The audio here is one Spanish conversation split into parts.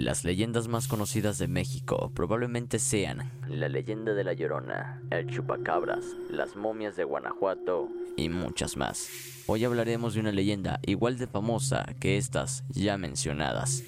Las leyendas más conocidas de México probablemente sean la leyenda de la Llorona, el Chupacabras, las momias de Guanajuato y muchas más. Hoy hablaremos de una leyenda igual de famosa que estas ya mencionadas,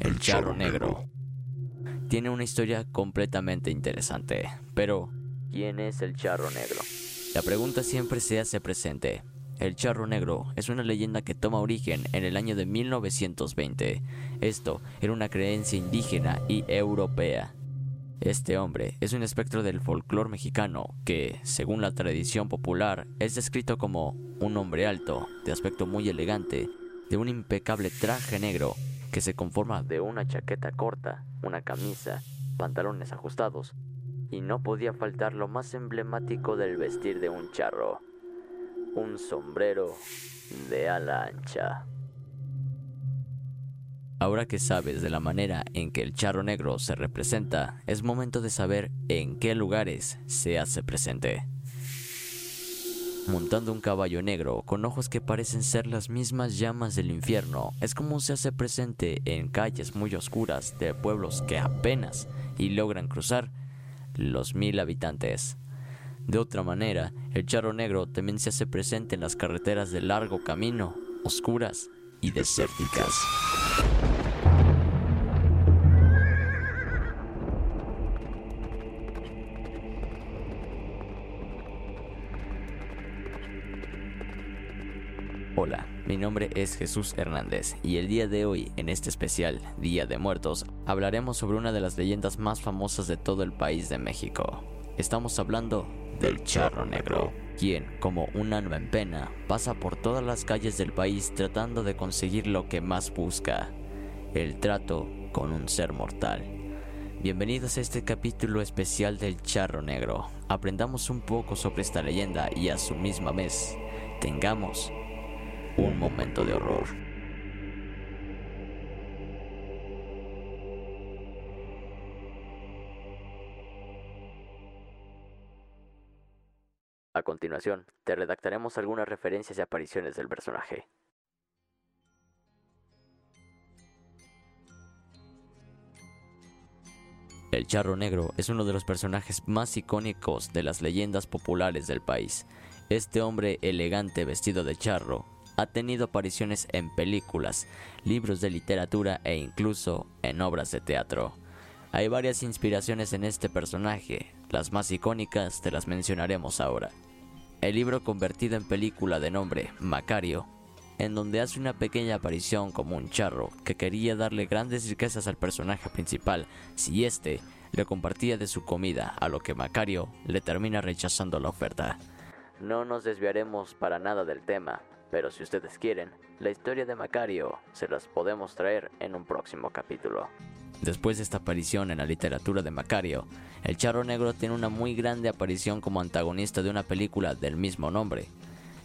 el Charro Negro. Tiene una historia completamente interesante, pero ¿quién es el Charro Negro? La pregunta siempre se hace presente. El charro negro es una leyenda que toma origen en el año de 1920. Esto era una creencia indígena y europea. Este hombre es un espectro del folclore mexicano que, según la tradición popular, es descrito como un hombre alto, de aspecto muy elegante, de un impecable traje negro que se conforma de una chaqueta corta, una camisa, pantalones ajustados, y no podía faltar lo más emblemático del vestir de un charro, un sombrero de ala ancha. Ahora que sabes de la manera en que el charro negro se representa, es momento de saber en qué lugares se hace presente. Montando un caballo negro con ojos que parecen ser las mismas llamas del infierno, es como se hace presente en calles muy oscuras de pueblos que apenas y logran cruzar los mil habitantes. De otra manera, el charro negro también se hace presente en las carreteras de largo camino, oscuras y desérticas. Hola, mi nombre es Jesús Hernández y el día de hoy, en este especial Día de Muertos, hablaremos sobre una de las leyendas más famosas de todo el país de México. Estamos hablando del Charro Negro, quien, como un alma en pena, pasa por todas las calles del país tratando de conseguir lo que más busca, el trato con un ser mortal. Bienvenidos a este capítulo especial del Charro Negro. Aprendamos un poco sobre esta leyenda y a su misma vez tengamos un momento de horror. A continuación, te redactaremos algunas referencias y apariciones del personaje. El Charro Negro es uno de los personajes más icónicos de las leyendas populares del país. Este hombre elegante vestido de charro ha tenido apariciones en películas, libros de literatura e incluso en obras de teatro. Hay varias inspiraciones en este personaje, las más icónicas te las mencionaremos ahora. el libro convertido en película de nombre Macario, en donde hace una pequeña aparición como un charro que quería darle grandes riquezas al personaje principal si éste le compartía de su comida, a lo que Macario le termina rechazando la oferta. No nos desviaremos para nada del tema, pero si ustedes quieren, la historia de Macario se las podemos traer en un próximo capítulo. Después de esta aparición en la literatura de Macario, el Charro Negro tiene una muy grande aparición como antagonista de una película del mismo nombre.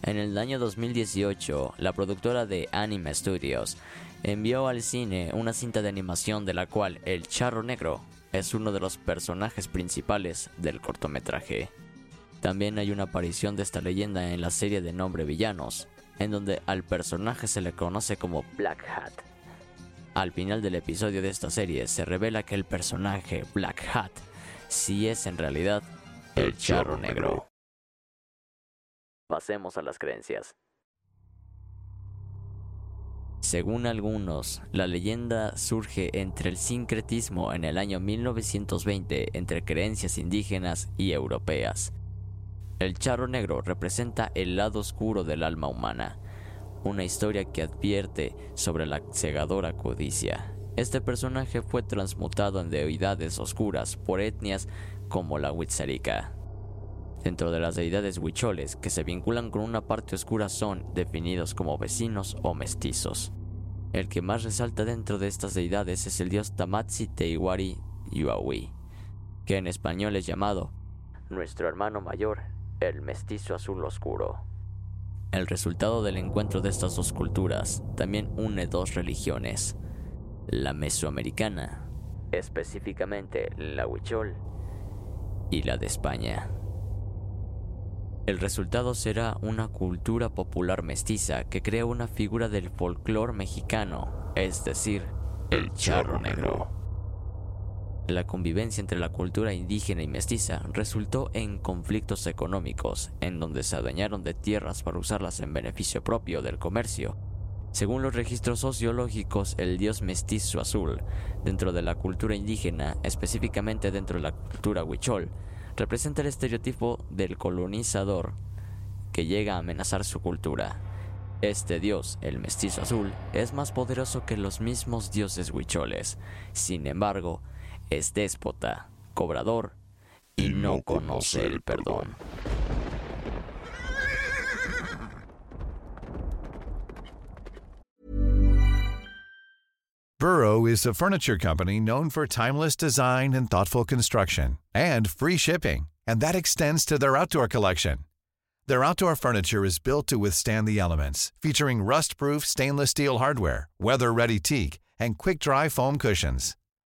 En el año 2018, la productora de Anime Studios envió al cine una cinta de animación de la cual el Charro Negro es uno de los personajes principales del cortometraje. También hay una aparición de esta leyenda en la serie de nombre Villanos, en donde al personaje se le conoce como Black Hat. Al final del episodio de esta serie se revela que el personaje Black Hat sí es en realidad el charro negro. Pasemos a las creencias. Según algunos, la leyenda surge entre el sincretismo en el año 1920 entre creencias indígenas y europeas. El charro negro representa el lado oscuro del alma humana, una historia que advierte sobre la cegadora codicia. Este personaje fue transmutado en deidades oscuras por etnias como la Huitzarica. Dentro de las deidades huicholes que se vinculan con una parte oscura son definidos como vecinos o mestizos. El que más resalta dentro de estas deidades es el dios Tamatsi Teiwari Yuawi, que en español es llamado nuestro hermano mayor, el mestizo azul oscuro. El resultado del encuentro de estas dos culturas también une dos religiones, la mesoamericana, específicamente la huichol, y la de España. El resultado será una cultura popular mestiza que crea una figura del folclore mexicano, es decir, el charro negro. La convivencia entre la cultura indígena y mestiza resultó en conflictos económicos, en donde se adueñaron de tierras para usarlas en beneficio propio del comercio. Según los registros sociológicos, el dios mestizo azul, dentro de la cultura indígena, específicamente dentro de la cultura huichol, representa el estereotipo del colonizador que llega a amenazar su cultura. Este dios, el mestizo azul, es más poderoso que los mismos dioses huicholes. Sin embargo, es déspota, cobrador y no conoce el perdón. Burrow is a furniture company known for timeless design and thoughtful construction and free shipping, and that extends to their outdoor collection. Their outdoor furniture is built to withstand the elements, featuring rust-proof stainless steel hardware, weather-ready teak, and quick-dry foam cushions.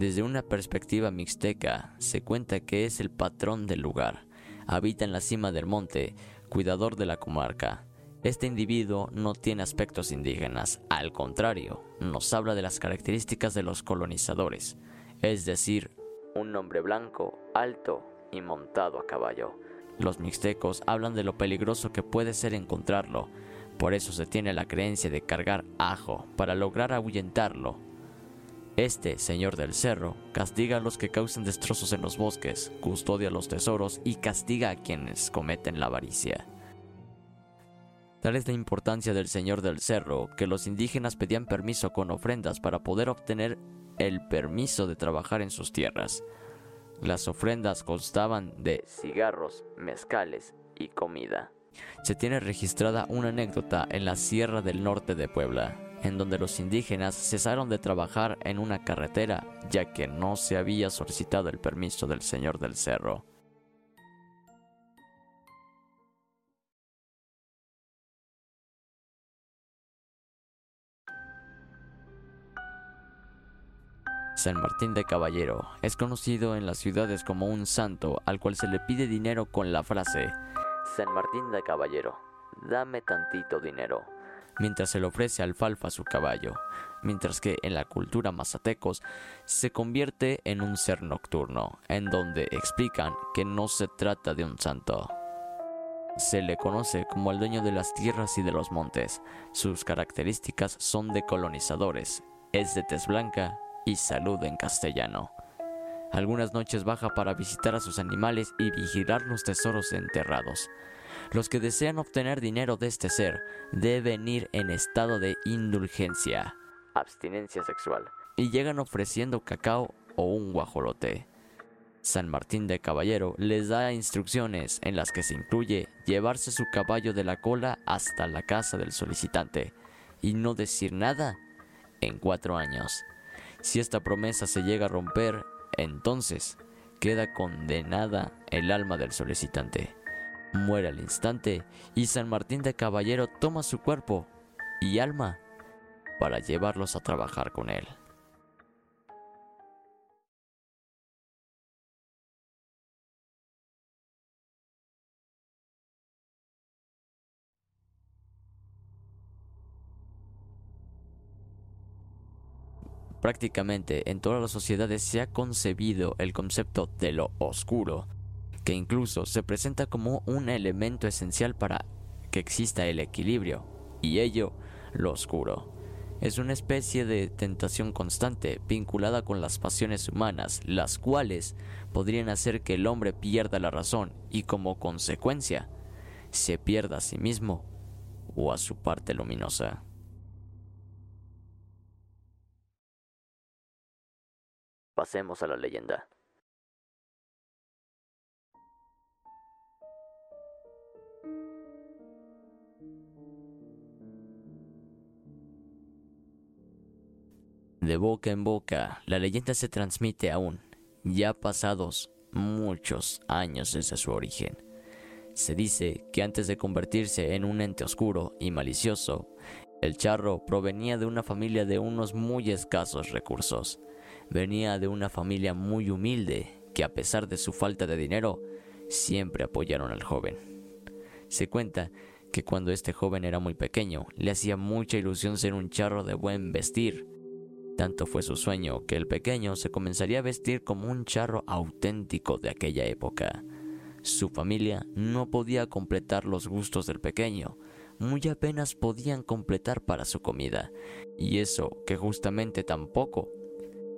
Desde una perspectiva mixteca, se cuenta que es el patrón del lugar. Habita en la cima del monte, cuidador de la comarca. Este individuo no tiene aspectos indígenas, al contrario, nos habla de las características de los colonizadores, es decir, un hombre blanco, alto y montado a caballo. Los mixtecos hablan de lo peligroso que puede ser encontrarlo, por eso se tiene la creencia de cargar ajo para lograr ahuyentarlo. Este, señor del cerro, castiga a los que causen destrozos en los bosques, custodia los tesoros y castiga a quienes cometen la avaricia. Tal es la importancia del Señor del Cerro que los indígenas pedían permiso con ofrendas para poder obtener el permiso de trabajar en sus tierras. Las ofrendas constaban de cigarros, mezcales y comida. Se tiene registrada una anécdota en la Sierra del Norte de Puebla, en donde los indígenas cesaron de trabajar en una carretera ya que no se había solicitado el permiso del señor del cerro. San Martín de Caballero es conocido en las ciudades como un santo al cual se le pide dinero con la frase San Martín de Caballero, dame tantito dinero, mientras se le ofrece alfalfa a su caballo, mientras que en la cultura mazatecos se convierte en un ser nocturno, en donde explican que no se trata de un santo. Se le conoce como el dueño de las tierras y de los montes. Sus características son de colonizadores. Es de tez blanca y salud en castellano. Algunas noches baja para visitar a sus animales y vigilar los tesoros enterrados. Los que desean obtener dinero de este ser deben ir en estado de indulgencia, abstinencia sexual, y llegan ofreciendo cacao o un guajolote. San Martín de Caballero les da instrucciones en las que se incluye llevarse su caballo de la cola hasta la casa del solicitante y no decir nada en cuatro años. Si esta promesa se llega a romper, entonces queda condenada el alma del solicitante. Muere al instante y San Martín de Caballero toma su cuerpo y alma para llevarlos a trabajar con él. Prácticamente en todas las sociedades se ha concebido el concepto de lo oscuro, incluso se presenta como un elemento esencial para que exista el equilibrio, y ello, lo oscuro. Es una especie de tentación constante vinculada con las pasiones humanas, las cuales podrían hacer que el hombre pierda la razón y como consecuencia se pierda a sí mismo o a su parte luminosa. Pasemos a la leyenda. De boca en boca, la leyenda se transmite aún, ya pasados muchos años desde su origen. Se dice que antes de convertirse en un ente oscuro y malicioso, el charro provenía de una familia de unos muy escasos recursos. Venía de una familia muy humilde que a pesar de su falta de dinero, siempre apoyaron al joven. Se cuenta que cuando este joven era muy pequeño, le hacía mucha ilusión ser un charro de buen vestir. Tanto fue su sueño que el pequeño se comenzaría a vestir como un charro auténtico de aquella época. Su familia no podía completar los gustos del pequeño, muy apenas podían completar para su comida, y eso que justamente tampoco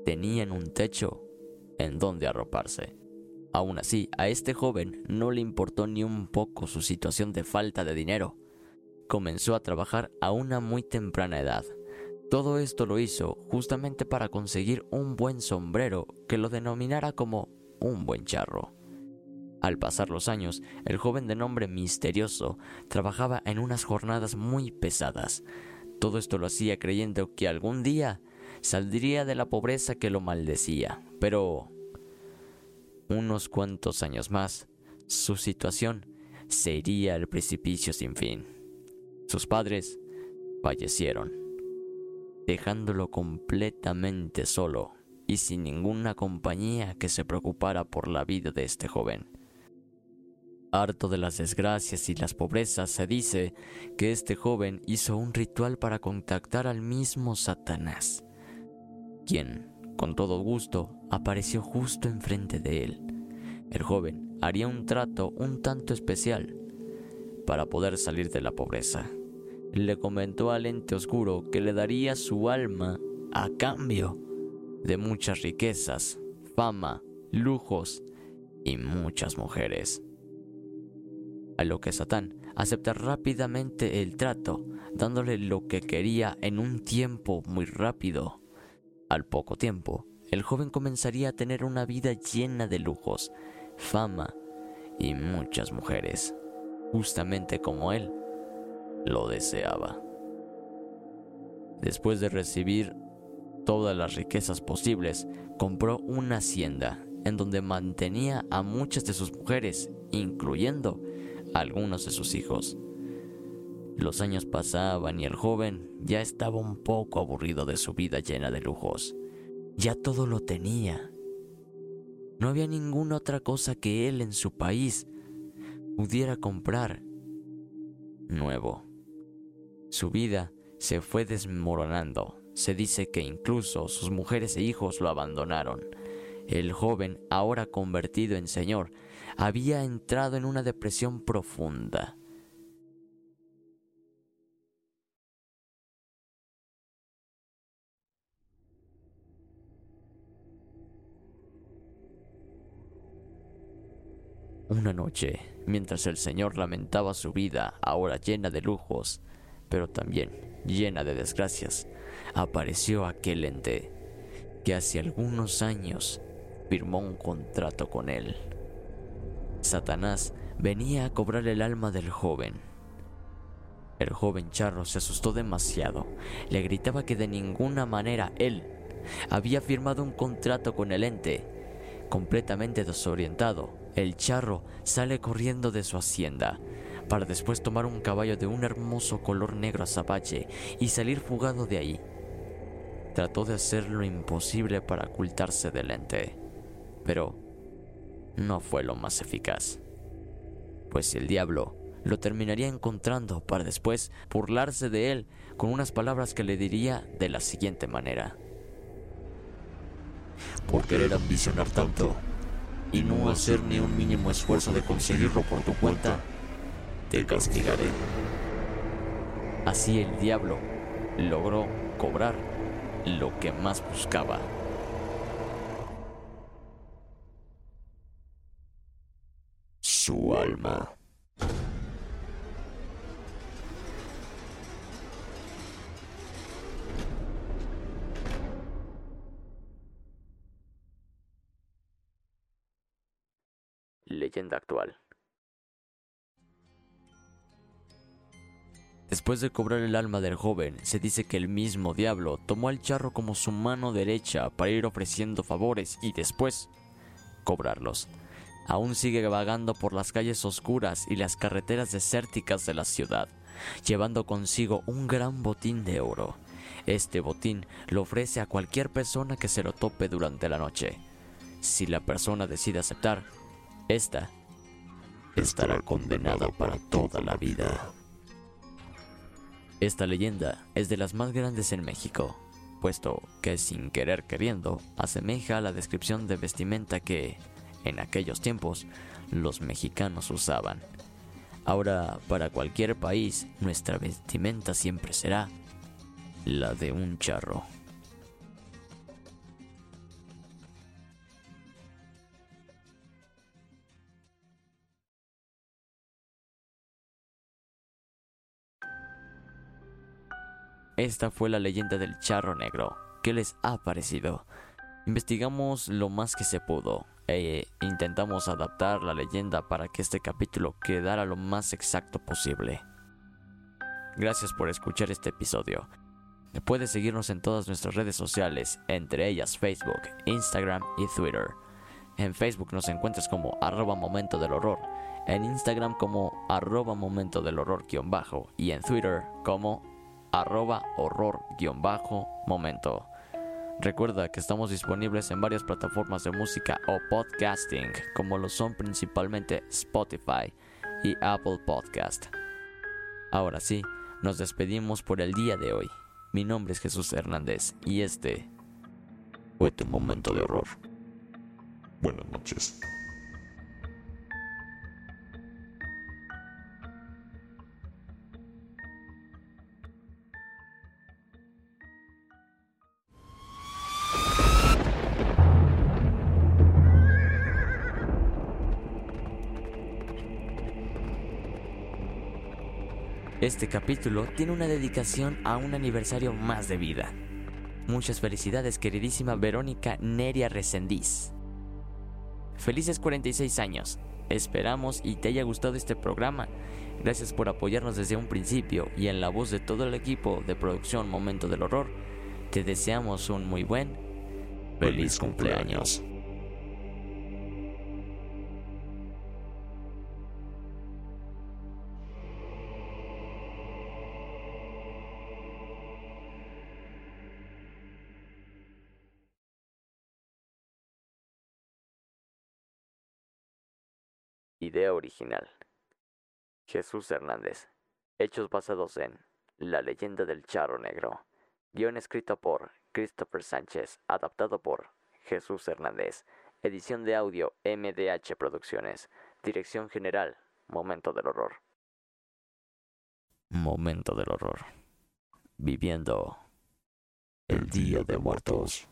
tenían un techo en donde arroparse. Aún así, a este joven no le importó ni un poco su situación de falta de dinero. Comenzó a trabajar a una muy temprana edad. Todo esto lo hizo justamente para conseguir un buen sombrero que lo denominara como un buen charro. Al pasar los años, el joven de nombre misterioso trabajaba en unas jornadas muy pesadas. Todo esto lo hacía creyendo que algún día saldría de la pobreza que lo maldecía, pero unos cuantos años más, su situación sería el precipicio sin fin. Sus padres fallecieron, dejándolo completamente solo y sin ninguna compañía que se preocupara por la vida de este joven. Harto de las desgracias y las pobrezas, se dice que este joven hizo un ritual para contactar al mismo Satanás quien, con todo gusto, apareció justo enfrente de él. El joven haría un trato un tanto especial para poder salir de la pobreza. Le comentó al ente oscuro que le daría su alma a cambio de muchas riquezas, fama, lujos y muchas mujeres. A lo que Satán acepta rápidamente el trato, dándole lo que quería en un tiempo muy rápido al poco tiempo, el joven comenzaría a tener una vida llena de lujos, fama y muchas mujeres, justamente como él lo deseaba. Después de recibir todas las riquezas posibles, compró una hacienda en donde mantenía a muchas de sus mujeres, incluyendo algunos de sus hijos. Los años pasaban y el joven ya estaba un poco aburrido de su vida llena de lujos. Ya todo lo tenía. No había ninguna otra cosa que él en su país pudiera comprar nuevo. Su vida se fue desmoronando. Se dice que incluso sus mujeres e hijos lo abandonaron. El joven, ahora convertido en señor, había entrado en una depresión profunda. Una noche, mientras el señor lamentaba su vida, ahora llena de lujos, pero también llena de desgracias, apareció aquel ente que hace algunos años firmó un contrato con él. Satanás venía a cobrar el alma del joven. El joven charro se asustó demasiado. Le gritaba que de ninguna manera él había firmado un contrato con el ente. Completamente desorientado, el charro sale corriendo de su hacienda para después tomar un caballo de un hermoso color negro azabache y salir fugado de ahí. Trató de hacer lo imposible para ocultarse del ente, pero no fue lo más eficaz, pues el diablo lo terminaría encontrando para después burlarse de él con unas palabras que le diría de la siguiente manera. Por querer ambicionar tanto, y no hacer ni un mínimo esfuerzo de conseguirlo por tu cuenta, te castigaré. Así el diablo logró cobrar lo que más buscaba. Su alma. leyenda actual. Después de cobrar el alma del joven, se dice que el mismo diablo tomó al charro como su mano derecha para ir ofreciendo favores y después cobrarlos. Aún sigue vagando por las calles oscuras y las carreteras desérticas de la ciudad, llevando consigo un gran botín de oro. Este botín lo ofrece a cualquier persona que se lo tope durante la noche. Si la persona decide aceptar, esta estará condenada para toda la vida. Esta leyenda es de las más grandes en México, puesto que sin querer queriendo asemeja a la descripción de vestimenta que, en aquellos tiempos, los mexicanos usaban. Ahora, para cualquier país, nuestra vestimenta siempre será la de un charro. Esta fue la leyenda del charro negro. ¿Qué les ha parecido? Investigamos lo más que se pudo e intentamos adaptar la leyenda para que este capítulo quedara lo más exacto posible. Gracias por escuchar este episodio. Puedes seguirnos en todas nuestras redes sociales, entre ellas Facebook, Instagram y Twitter. En Facebook nos encuentras como arroba momento del horror, en Instagram como arroba momento del horror bajo y en Twitter como arroba horror-momento. Recuerda que estamos disponibles en varias plataformas de música o podcasting, como lo son principalmente Spotify y Apple Podcast. Ahora sí, nos despedimos por el día de hoy. Mi nombre es Jesús Hernández y este fue tu momento de horror. Buenas noches. Este capítulo tiene una dedicación a un aniversario más de vida. Muchas felicidades, queridísima Verónica Neria Resendiz. Felices 46 años. Esperamos y te haya gustado este programa. Gracias por apoyarnos desde un principio y en la voz de todo el equipo de producción Momento del Horror. Te deseamos un muy buen feliz, cumpleaños. Idea original. Jesús Hernández. Hechos basados en La leyenda del charro negro. Guión escrito por Christopher Sánchez, adaptado por Jesús Hernández. Edición de audio MDH Producciones. Dirección general Momento del Horror. Momento del Horror. Viviendo el Día de Muertos.